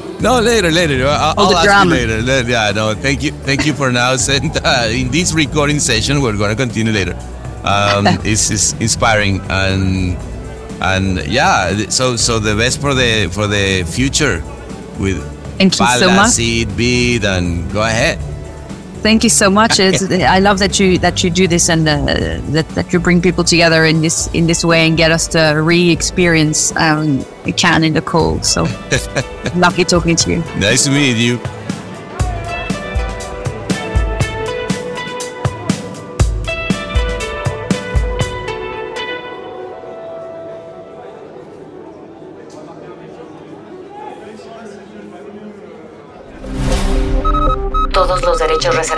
No, later, later. I'll, All I'll ask drama. you later. Yeah, no, thank you, thank you for now. And uh, in this recording session, we're gonna continue later. Um, it's, it's inspiring and and yeah. So so the best for the for the future with Thank you so much. See It Be It, and go ahead. Thank you so much. It's, I love that you that you do this and uh, that that you bring people together in this in this way and get us to re-experience um, Cannes in the cold. So lovely talking to you. Nice to meet you.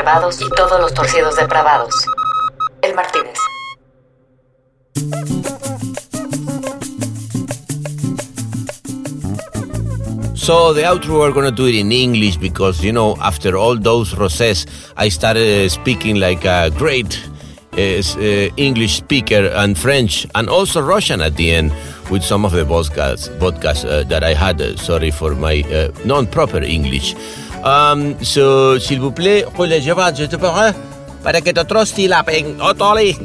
Y todos los torcidos depravados. El Martínez. So the outro we're gonna do it in English because you know after all those rosés I started uh, speaking like a great uh, uh, English speaker and French and also Russian at the end with some of the podcasts uh, that I had. Sorry for my uh, non-proper English. Um, so s'il vous plaît, relève je te. Otoli.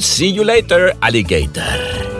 See you later, alligator.